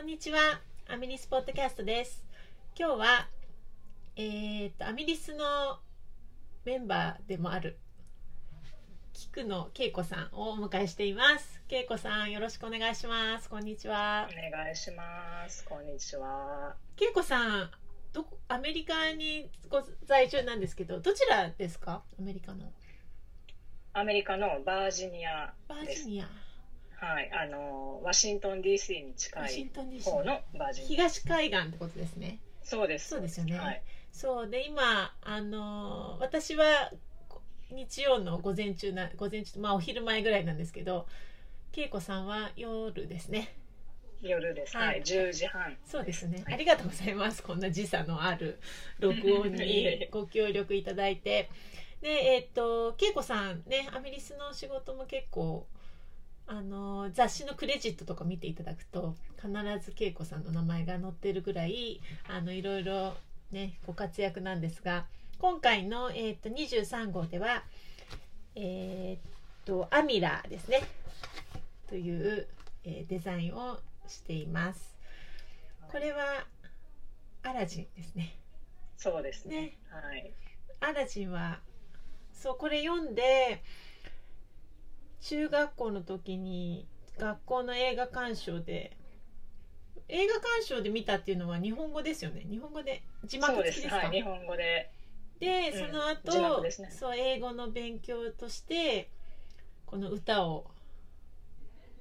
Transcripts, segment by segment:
こんにちは。アミリスポッドキャストです。今日は、えー、と、アミリスのメンバーでもある、菊野恵子さんをお迎えしています。恵子さん、よろしくお願いします。こんにちは。お願いします。こんにちは。恵子さん、どこアメリカにご在住なんですけど、どちらですか？アメリカの。アメリカのバージニアバー。ジニア。はい、あのワシントン DC に近い方のバージニア。東海岸ってことですね。そうです。そうですよねはい。そうで今あのー私はこ日曜の午前中な午前中まあお昼前ぐらいなんですけど恵子さんは夜ですね夜です。ははいい、10時半。そうですね、はいありがとうございますこんな時差のある録音に えご協力いただいてでえっ、と恵子さんねアメリスの仕事も結構あの雑誌のクレジットとか見ていただくと必ず恵子さんの名前が載ってるぐらいあのいろいろねご活躍なんですが今回の、えー、と23号ではえっ、とアミラーですねという、えーデザインをしていますこれはアラジンですねそうですね。ねはい。アラジンはそうこれ読んで中学校の時に学校の映画鑑賞で映画鑑賞で見たっていうのは日本語ですよね？日本語で？字幕。付きですか？はい、日本語で。で、うんその後、ねそう英語の勉強としてこの歌を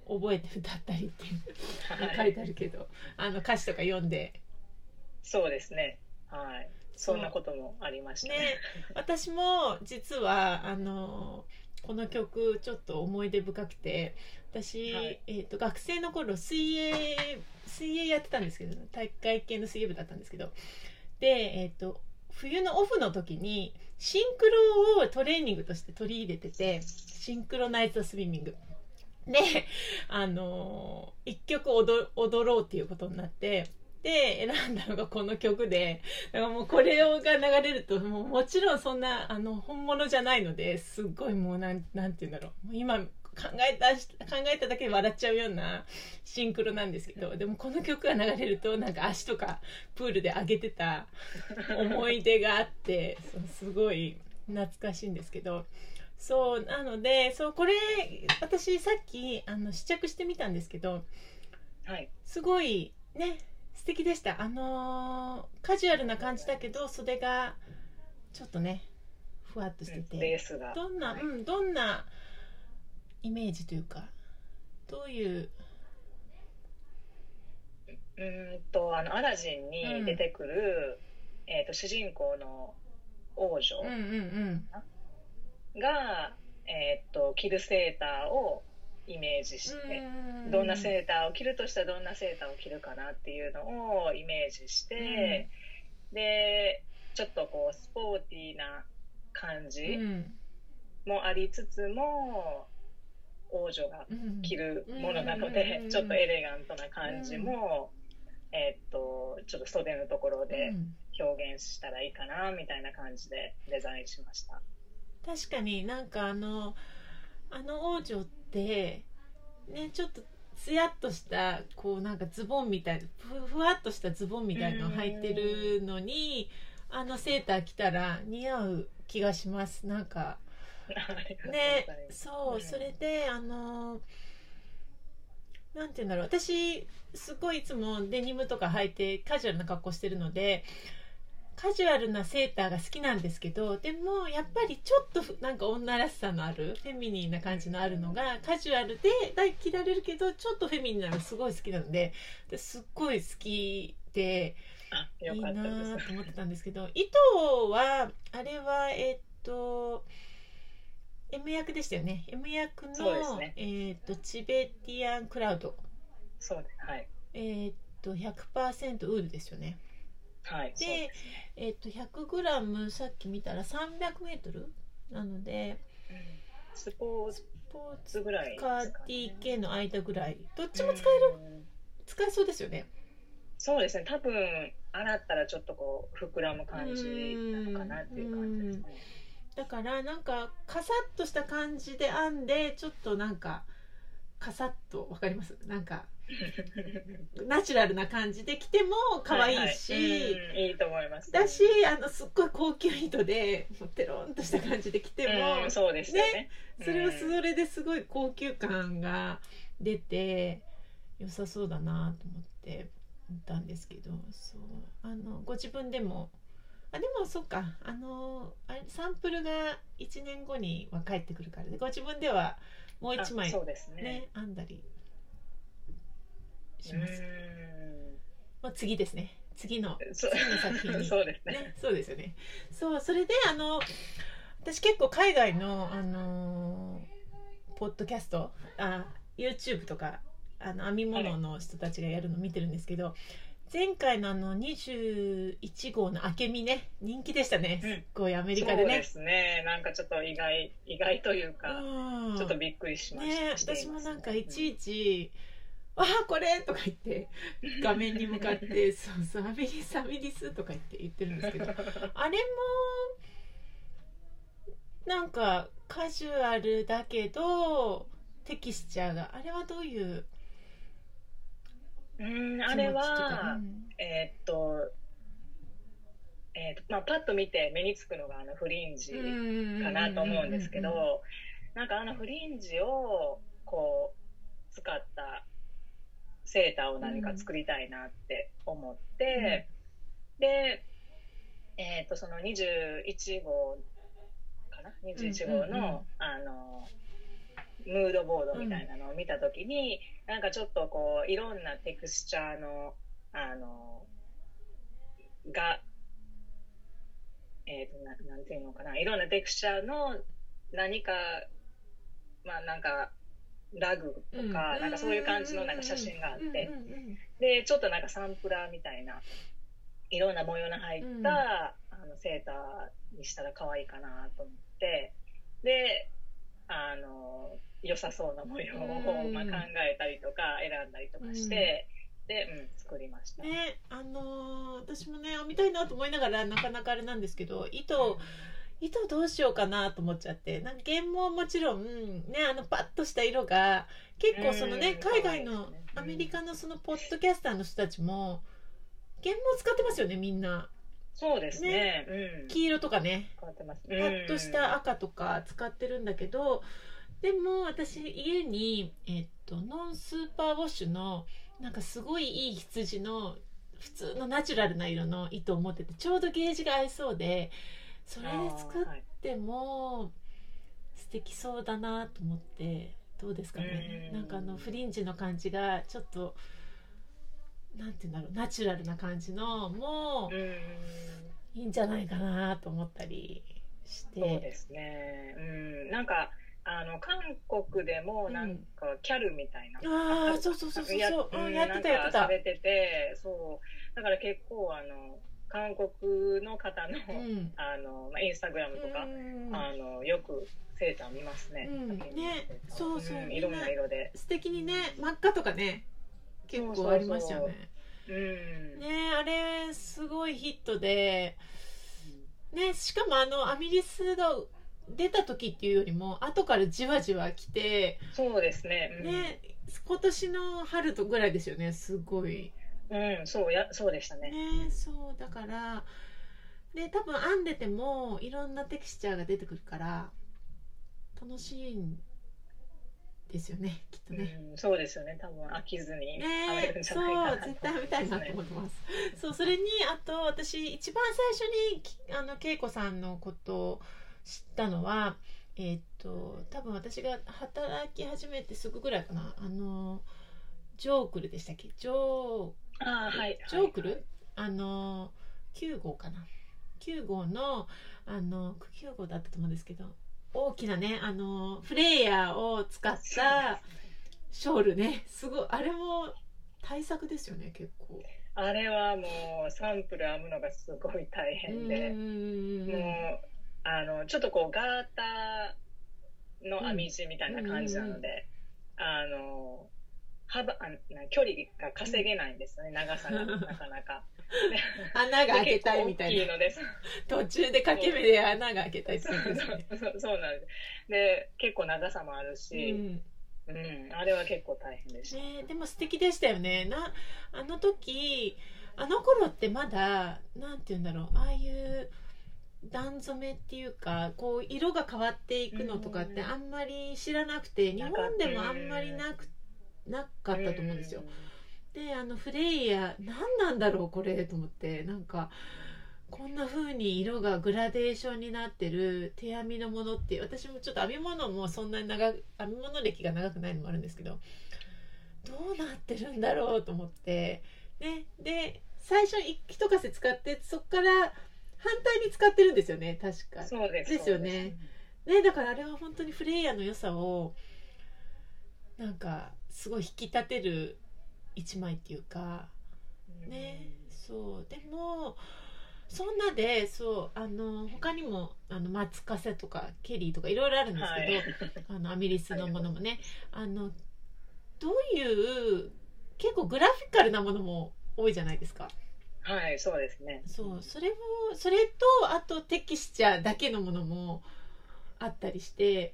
覚えて歌ったりっていう書いてあるけどあの歌詞とか読んでそうですね。はい。そんなこともありましたね。ね私も実はあのこの曲ちょっと思い出深くて私、はいえー、と学生の頃水泳水泳やってたんですけど大会系の水泳部だったんですけどで、えー、と冬のオフの時にシンクロをトレーニングとして取り入れててシンクロナイズドスイミング。で、あのー一曲踊踊ろうっていうことになってで選んだのがこの曲でだからもうこれが流れるともうもちろんそんなあの本物じゃないのですっごいもうなんなんて言うんだろう。もう今考えた考えただけで笑っちゃうようなシンクロなんですけどでもこの曲が流れるとなんか足とかプールで上げてた思い出があってすごい懐かしいんですけど。そうなのでそうこれ私さっきあの試着してみたんですけどはい。すごいね素敵でした。あのーカジュアルな感じだけど袖がちょっとねふわっとしてうんて。どんな、はい。うんどんなイメージというかどういう？うーんとあのアラジンに出てくる、えっ、と主人公の王女。うんうんうん。が、えーっと着るセーターをイメージして、うん。どんなセーターを着るとしたらどんなセーターを着るかなっていうのをイメージして、でちょっとこうスポーティーな感うじん。もありつつも、王女がうん着るものなのうんで、ちょっとエレガントな感じも、えーっとちょっと袖のところでうん。表現したらいいかなみたいな感じでデザインしました。確かになんかあのあの王女ってねちょっとつやっとしたこうなんかズボンみたいなふふわっとしたズボンみたいのを履いてるのにあのセーター着たら似合う気がします。なんか ねそううん。それであのなんて言うんだろう。私すごいいつもデニムとか履いてカジュアルな格好してるのでカジュアルなセーターが好きなんですけどでもやっぱりちょっとふなんか女らしさのあるフェミニーな感じのあるのがカジュアルで着られるけどちょっとフェミニーなのがすごい好きなのでですっごい好きであいいなと思ってたんですけど 糸はあれはえっと M 役でしたよね。M 役の、ね。えっとチベティアンクラウド。そうです。はい。えっと100%ウールですよねはい。でね。えっと 100g さっき見たら 300m なのでうん。スポースポーツツぐらい。ですかかね TK の間ぐらい。どっちも使える、うん。使えそうですよね。そうですね。多分洗ったらちょっとこう膨らむ感じなのかなっていう感じですね。だからなんかカサッとした感じで編んでちょっとなんかカサッとわかります？なんかナチュラルな感じで着ても可愛いし、はいはい。うん。いいと思いますだしあのすっごい高級糸でテロンとした感じで着ても、うんそうですよね。それはそれですごい高級感が出て良さそうだなと思って思ったんですけどそう。あのご自分でもあでもそっか。あのあれサンプルが1年後には帰ってくるからでご自分ではもう1枚あそうですね。ね編んだりしうんます。もう次ですね次のそ次の作品に そうですねね、そうですよね。そう、それで、あの。私結構海外の、あのポッドキャスト、あ、YouTube とか。あの編み物の人たちがやるの見てるんですけど。前回のあの21号の明美ね、人気でしたね。すっごいアメリカでね。そうですねなんかちょっと意外意外というか、うんちょっとびっくりしました、ね、私もなんかいちいち「わあこれ!」とか言って画面に向かって「そうそうアメリスアメリス」とか言って言ってるんですけどあれもなんかカジュアルだけどテキスチャーがあれはどういううんあれ気持ちとかは、えーっとえーっとまあ、パッと見て目につくのがあのフリンジうんかなと思うんですけどなんかあのフリンジをこう使ったセーターを何か作りたいなって思って、で、えー、とその21号かな？21号の,、うんうんうん。あのムードボードみたいなのを見た時に、なんかちょっとこういろんなテクスチャーのあのがえー、とななんていうのかな？いろんなテクスチャーの何かまあなんかラグとか、なんかそういう感じのなんか写真があって、うんうんうんでちょっとなんかサンプラーみたいないろんな模様の入った、うん。あのセーターにしたら可愛いかなと思って。であの良さそうな模様を、うん。まあ、考えたりとか選んだりとかして、で、うん、作りました。ねあのー私もね編みたいなと思いながらなかなかあれなんですけど糸糸どうしようかなと思っちゃってなんか原毛もちろんねあのパッとした色が結構そのねうん海外のアメリカのそのポッドキャスターの人たちも原毛使ってますよねみんなそうですね。うん。黄色とかね。パッとした赤とか使ってるんだけどでも私家に、えっとノンスーパーウォッシュのなんかすごいいい羊の普通のナチュラルな色の糸を持っててちょうどゲージが合いそうでそれで作っても素敵そうだなと思ってどうですかねうんなんかあのフリンジの感じがちょっとなんて言うんだろうナチュラルな感じのもうん。いいんじゃないかなと思ったりして。そうですね。うん。なんか、あの、韓国でも、なんか、キャルみたいな。ああ、そうそうそうそうやそう、うん、うんやってたやってた。されてて、そう。だから結構、あの、韓国の方の、うん。あの、まあ、インスタグラムとか、うんあの、よくセーター見ますね。ねそうそうんいろんな色で。素敵にね、真っ赤とかね、結構ありましたよね。うん。ねあれすごいヒットで、ねしかもあのアミリスが出た時っていうよりも後からじわじわ来て、そうですね。うん、ね今年の春とぐらいですよねすごい。うん、そうや、そうでしたね。ねそうだからで多分編んでてもいろんなテクスチャーが出てくるから楽しいんですよねきっとね。うん、そうですよね。多分飽きずにね編めるんじゃそないかなう絶対編みたいなと思ってます。そうそれにあと私一番最初にきあの恵子さんのことを知ったのはえーっと多分私が働き始めてすぐぐらいかなあのジョークルでしたっけ？ジョーああ、はい。ジョークル、あの9号かな。9号のあの9号だったと思うんですけど大きなねあのフレイヤーを使ったショールね。すごい。あれも対策ですよね結構。あれはもうサンプル編むのがすごい大変で、もうあのちょっとこうガーターの編み地みたいな感じなので、あの幅あな距離が稼げないんですよね、長さが なかなか。穴が開けたいみたいな。途中で掛け目で穴が開けたいってそう言うんですよね。そうそうなんです。で、結構長さもあるし、うんうん、あれは結構大変でした。ね、でも素敵でしたよねなあの時あの頃ってまだなんて言うんだろうああいう段染めっていうかこう色が変わっていくのとかってあんまり知らなくて日本でもあんまりなくなかったと思うんですよ。であのフレイヤ何なんだろうこれと思ってなんかこんな風に色がグラデーションになってる手編みのものって私もちょっと編み物もそんなに長く編み物歴が長くないのもあるんですけどどうなってるんだろうと思ってねで最初一かせ使ってそこから反対に使ってるんですよね確か。そうですですよね。ねだからあれは本当にフレイヤーの良さをなんかすごい引き立てる一枚っていうかねそう。でもそんなでそうあの他にもあの松かせとかケリーとかいろいろあるんですけど、あのアミリスのものもねあのどういう結構グラフィカルなものも多いじゃないですか。はい、そうですね。そう。それもそれとあとテキスチャーだけのものもあったりして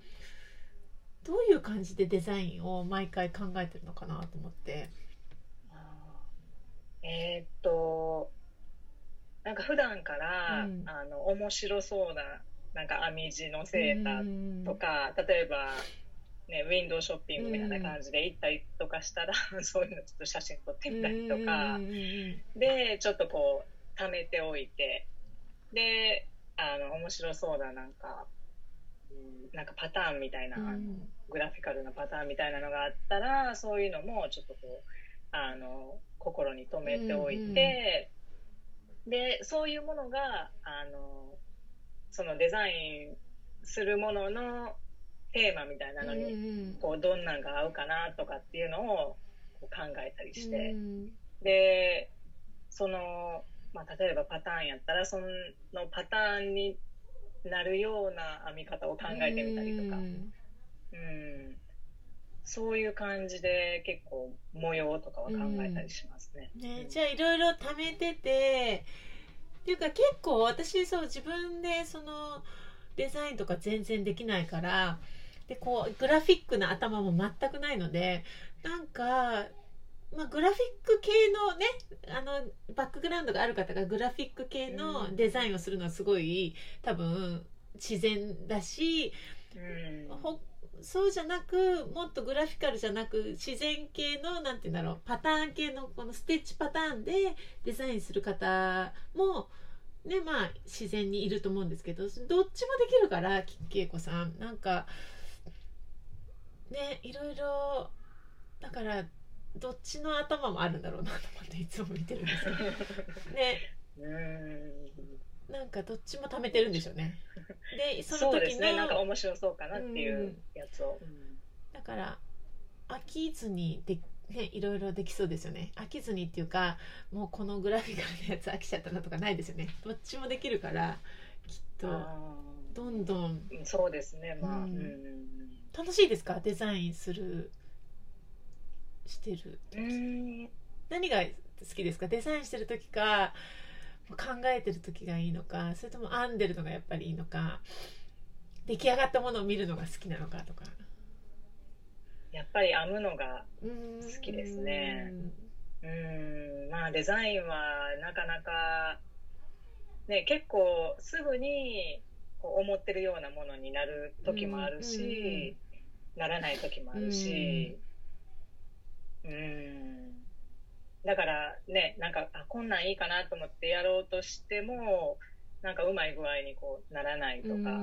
どういう感じでデザインを毎回考えてるのかなと思って。えーっと、なんか普段から、うん。あの面白そうななんか編み地のセーターとか、例えば、ね、ウィンドウショッピングみたいな感じで行ったりとかしたら、そういうのちょっと写真撮ってみたりとか、うんうんうんでちょっとこう貯めておいて。であの面白そうななんか、うんなんかパターンみたいな、うん。あのグラフィカルなパターンみたいなのがあったらそういうのもちょっとこうあの心に留めておいて、でそういうものがあのそのデザインするもののテーマみたいなのに、うんこうどんなんが合うかなとかっていうのをこう考えたりして。うん。でその、まあ、例えばパターンやったらそのパターンになるような編み方を考えてみたりとか、うん。うん、そういう感じで結構模様とかは考えたりしますね。ね、じゃあいろいろ貯めててっていうか結構私そう自分でそのデザインとか全然できないからでこうグラフィックな頭も全くないのでなんか、まあ、グラフィック系のねあのバックグラウンドがある方がグラフィック系のデザインをするのはすごい多分自然だしうん。ほそうじゃなくもっとグラフィカルじゃなく自然系のなんて言うんだろうパターン系のこのステッチパターンでデザインする方もねまあ自然にいると思うんですけどどっちもできるからき恵子さん。なんかねいろいろだからどっちの頭もあるんだろうなと思っていつも見てるんですよ ね。うんなんかどっちも貯めてるんでしょうね。でその時そうですね。なんかの面白そうかなっていうやつを。だから飽きずにで、ね、いろいろできそうですよね。飽きずにっていうかもうこのグラフィカルなやつ飽きちゃったなとかないですよね。どっちもできるからきっとあどんどん。ーそうですね。まあ、うんうん。楽しいですか？デザインするしてるうん何が好きですか？デザインしてる時か考えてる時がいいのかそれとも編んでるのがやっぱりいいのか出来上がったものを見るのが好きなのかとか。やっぱり編むのが好好きですね。うん。まあデザインはなかなかね結構すぐにこう思ってるようなものになる時もあるし、ならない時もあるしうん。だからねなんかあこんなんいいかなと思ってやろうとしてもなんかうまい具合にこうならないとか、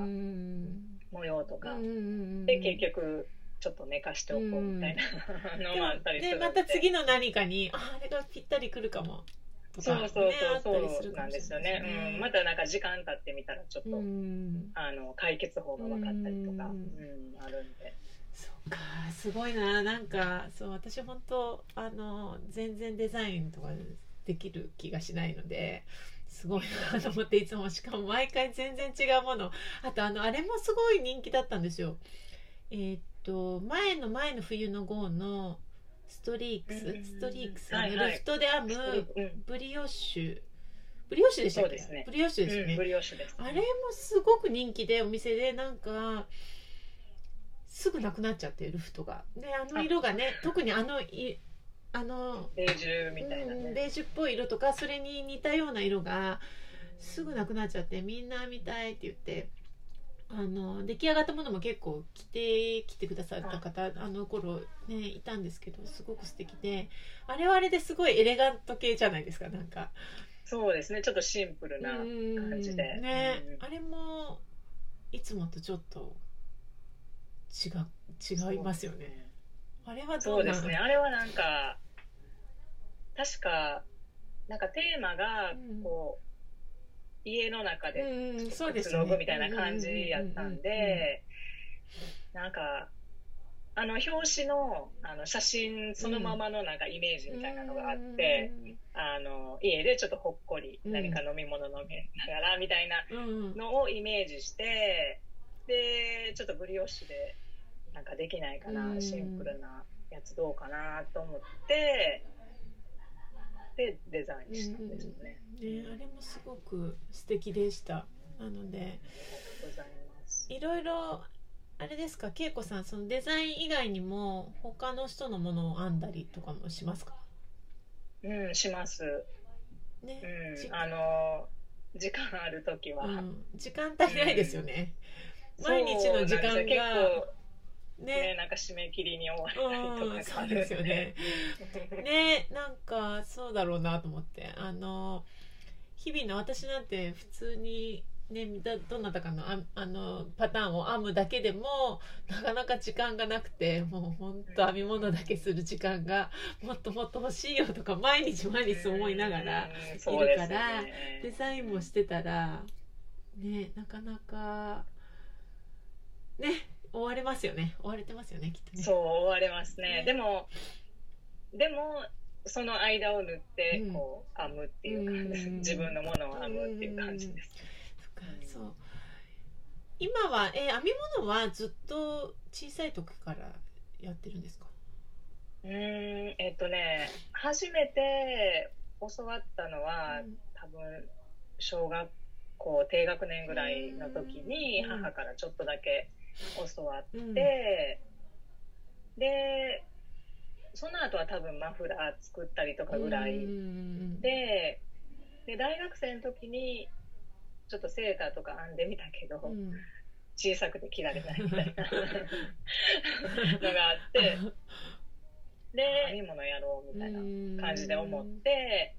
模様とか、で結局ちょっと寝かしておこうみたいな のもあったりするで。また次の何かにああれがぴったりくるかもとか、そうそうそうったりするそうなんですよね、うん、またなんか時間経ってみたらちょっと、うん。あの解決法が分かったりとか、ううんんあるんでそうかすごいな。なんかそう私本当あの全然デザインとかできる気がしないのですごいなと思っていつも。しかも毎回全然違うもの。あとあのあれもすごい人気だったんですよ。えーっと前の前の冬の号の Streaks、うん Streaks、はいはい。 Luft で編むうんブリオッシュ。ブリオッシュでしたっけ？ね。ブリオッシュですよね、うん、ブリオッシュです、あれもすごく人気でお店で。なんかすぐなくなっちゃって Luft がであの色がね特にあのいあのベージュみたいなね。うんベージュっぽい色とかそれに似たような色がすぐなくなっちゃってみんな見たいって言ってあの出来上がったものも結構着てきてくださった方あの頃ねいたんですけどすごく素敵であれはあれですごいエレガント系じゃないですかなんかそうですね。ちょっとシンプルなうん感じで。ねうんあれもいつもとちょっと違う違いますよね。あれはどなの？そううですね。あれはなんか、確か、なんかテーマがうん、こう、家の中でうんそうですくつろよねぐみたいな感じやったんで、なんか、あの表紙のあの写真そのままのなんかイメージみたいなのがあって、あの家でちょっとほっこりうん。何か飲み物飲みながらみたいなうんうんのをイメージしてでちょっとブリオッシュでなんかできないかな、うん。シンプルなやつどうかなと思ってでデザインしたんですね。ね、あれもすごく素敵でした。なのでありがとうございます。いろいろあれですか？恵子さんそのデザイン以外にも他の人のものを編んだりとかもしますか？うん、します。ね、じうん、あの時間ある時は、うん、時間足りないですよね、そう毎日の時間がね。ねなんか締め切りに追われたりとかうんそうですよね。ねなんかそうだろうなと思って。あの日々の私なんて普通にねだどなたかのああのパターンを編むだけでもなかなか時間がなくてもうほんと編み物だけする時間がもっともっと欲しいよとか毎日毎日思いながらうんそうですよね。デザインもしてたらねなかなかね追われますよね。追われてますよねきっとね。そう追われますね。ね。でもでもその間を縫ってうん。こう編むっていう感じ。うん。自分のものを編むっていう感じです、そっかそう。今はえ編み物はずっと小さい時からやってるんですか？うーんえっとね初めて教わったのは、うん。多分小学校低学年ぐらいの時にうん。母からちょっとだけ教わっうんて、でその後は多分マフラー作ったりとかぐらいうん。でで大学生の時にちょっとセーターとか編んでみたけど、うん。小さくて着られないみたいな。のがあってで編み物やろうみたいな感じで思って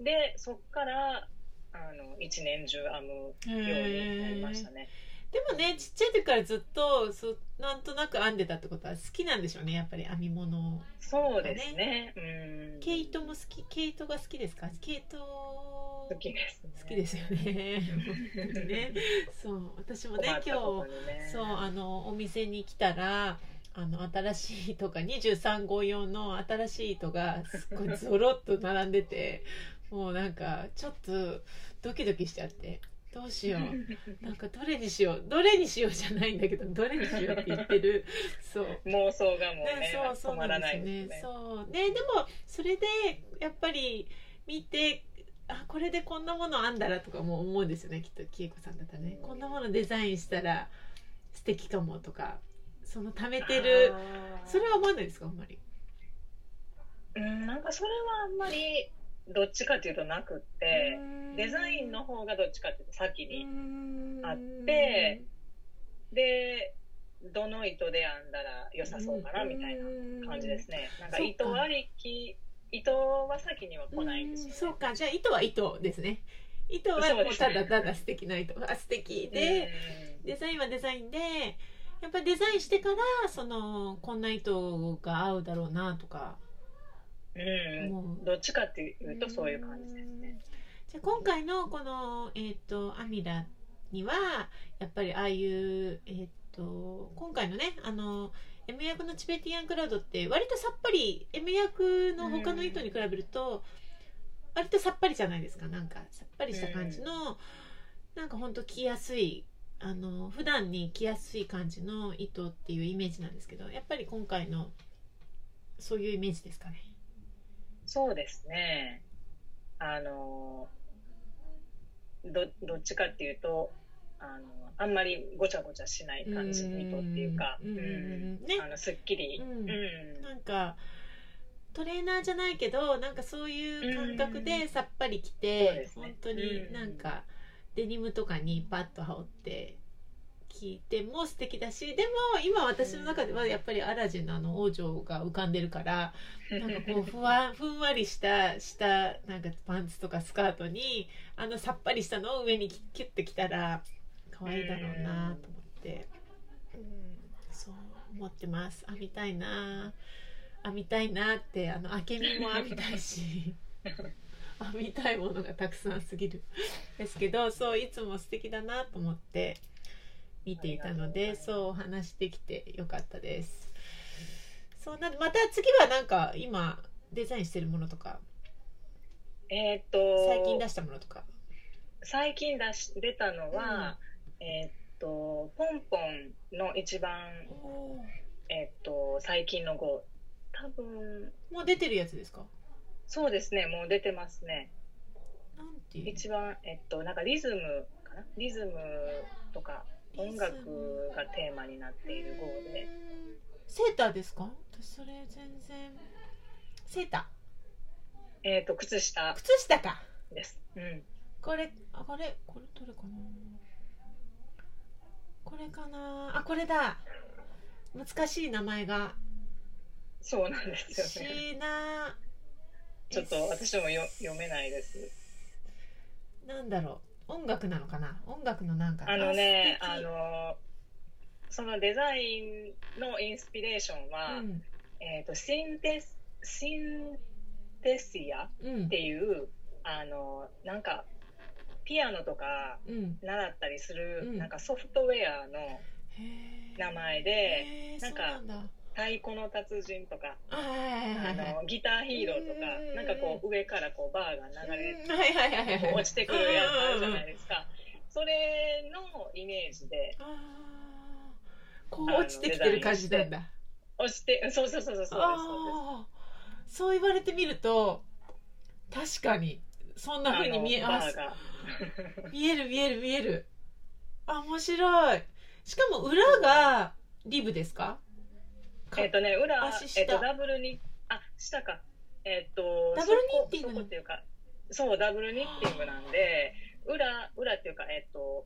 でそっからあの一年中編むようになりましたね。でもねちっちゃい時からずっとそなんとなく編んでたってことは好きなんでしょうねやっぱり編み物。そうですね。うん。毛糸も好き毛糸が好きですか？毛糸好きです、ね。好きですよね。ね。そう。私もね困った今日そうあのお店に来たらあの新しい糸が23号用の新しい糸がすっごいゾロッと並んでてもうなんかちょっとドキドキしちゃってどうしよう。なんかどれにしよう。どれにしようじゃないんだけどどれにしようって言ってる。そう。妄想がもうねね、そうそう止まらなんですよね。そう。ねでもそれでやっぱり見てあこれでこんなものあんだらとかも思うんですよね。きっと恵子さんだったらね。こんなものデザインしたら素敵かもとかその貯めてる。それは思わないですかあんまり？うん、なんかそれはあんまりどっちかっていうとなくって、デザインの方がどっちかっていうと先にあってでどの糸で編んだら良さそうかなみたいな感じですね。なんか糸ありき糸は先には来ないんですよ、ね。そうか。じゃあ糸は糸ですね。糸はもうただただ素敵な糸。あ素敵。で、デザインはデザインでやっぱりデザインしてからそのこんな糸が合うだろうなとかうん、どっちかっていうとそういう感じですね。じゃあ今回のこの、えー、とアミラにはやっぱりああいう、えー、と今回のねあの M 役のチベティアンクラウドって割とさっぱり M 役の他の糸に比べると割とさっぱりじゃないですか。なんかさっぱりした感じの、なんかほんと着やすいあの普段に着やすい感じの糸っていうイメージなんですけどやっぱり今回のそういうイメージですかね。そうですね。あのどどっちかっていうとあのあんまりごちゃごちゃしない感じの糸っていうか、うんうんうんね。あのすっきり、うん。うん。なんかトレーナーじゃないけどなんかそういう感覚でさっぱりきてで、すね。本当になんかデニムとかにパッと羽織って聞いても素敵だしでも今私の中ではやっぱりアラジンのあの王女が浮かんでるからなんかこうふわ ふんわりした下なんかパンツとかスカートにあのさっぱりしたのを上にキュッてきたら可愛いだろうなと思って、うん、そう思ってます。編みたいな編みたいなってあの明美も編みたいし 編みたいものがたくさんすぎる。ですけどそういつも素敵だなと思って見ていたのでそう話してきてよかったです。そうなんでまた次はなんか今デザインしてるものとかえーっと最近出したものとか。最近出し出たのは、えーっとポンポンの一番、えーっと最近の号。多分もう出てるやつですか？そうですねもう出てますね。一番えっとなんかリズムかな？リズムとか音楽がテーマになっている号で。セーターですか？私それ全然。セータえーっと靴下。ー靴下か。です。うん。これあこれ？これどれかな？これかな？あこれだ。難しい名前が。そうなんですよね。シーナちょっと私もよ読めないです。なんだろう音楽なのかな？音楽のなんかあのねあのそのデザインのインスピレーションは、うん。えー、とシンテスシンテシアうん。っていうあのなんかピアノとかうん。習ったりする、うん。なんかソフトウェアの名前でなんか太鼓の達人とかあのギターヒーローとかうん。なんかこう上からこうバーが流れうん。はいはいはいはい落ちてくるやつあるじゃないですか。それのイメージでこう落ちてきてる感じなんだ。落ちてそうそうそうそうそうそう言われてみると確かにそんな風に見えああのバーが。見える見える見える。あ面白い。しかも裏がリブですかか？えっとね裏えっとダブルにあ下か。えっとダブルニッティングっていうかそうダブルニッティングなんで裏裏っていうかえっと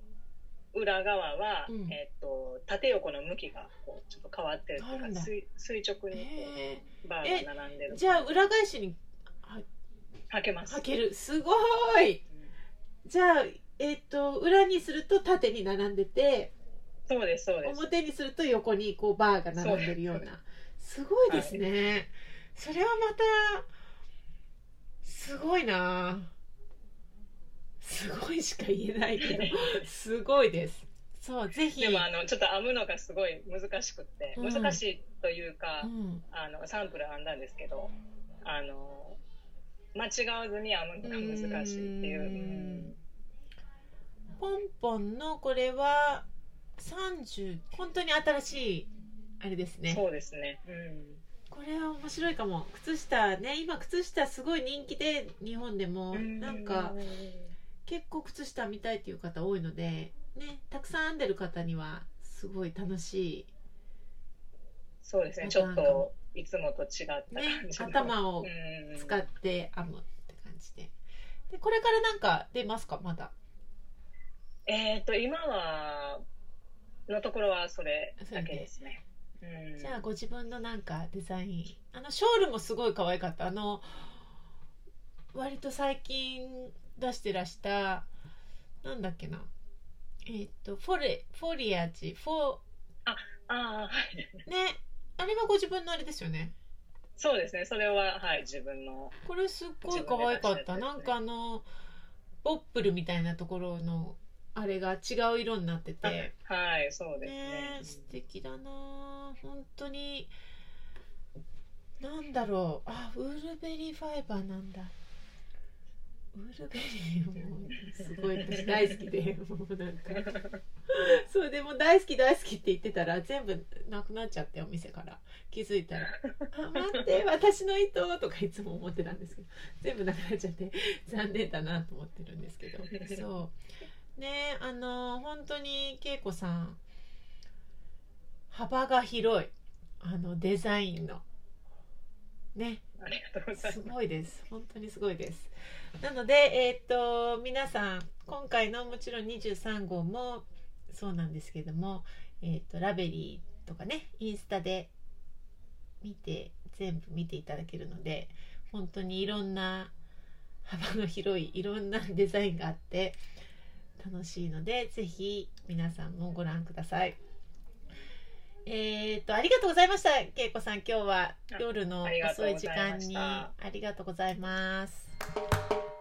裏側は、うん。えっと縦横の向きがこうちょっと変わってるってい垂垂直にこへうバーが並んでるーじ。ゃあ裏返しに履けます。履ける。すごい。じゃあえっ、と裏にすると縦に並んでてそうですそうです。表にすると横にこうバーが並んでるような。す。ごいですね、それはまたすごいな。すごいしか言えないけど すごいです。そうぜひ。でもあのちょっと編むのがすごい難しくって、うん。難しいというか、うん。あのサンプル編んだんですけどあの間違わずに編むのが難しいっていう。ポンポンのこれは30本当に新しいあれですね。そうですね、うん、これは面白いかも。靴下ね今靴下すごい人気で日本でも。なんか結構靴下見たいっていう方多いのでねたくさん編んでる方にはすごい楽しそうですね。ちょっといつもと違ったいね感じの、頭をうん。使って編むって感じで。でこれからなんか出ますか？まだ。えっ、と今はのところはそれだけですね、うん、じゃあご自分のなんかデザインあのショールもすごい可愛かった。あの割と最近出してらしたなんだっけな。えっ、とフォレフォリアージフォああはい。ね。あれはご自分のあれですよね。そうですね。それははい自分の。これすっごい可愛かった、ね。なんかあのボップルみたいなところのあれが違う色になってて。あはいそうですね。ねえ素敵だな。本当になんだろう。あウールベリーファイバーなんだ。ウールベリーもすごい私大好きで もうなんか。そうでも大好き大好きって言ってたら全部なくなっちゃってお店から。気づいたら「あ待って私の糸」とかいつも思ってたんですけど全部なくなっちゃって残念だなと思ってるんですけど。そうねあの本当に恵子さん幅が広い。あのデザインの。ね。す。すごいです。本当にすごいです。なのでえっ、と皆さん今回のもちろん23号もそうなんですけどもえっ、とラベリーとかねインスタで見て全部見ていただけるので本当にいろんな幅の広いいろんなデザインがあって楽しいのでぜひ皆さんもご覧ください。えっ、とありがとうございました恵子さん今日は夜の遅い時間にありがとうございます。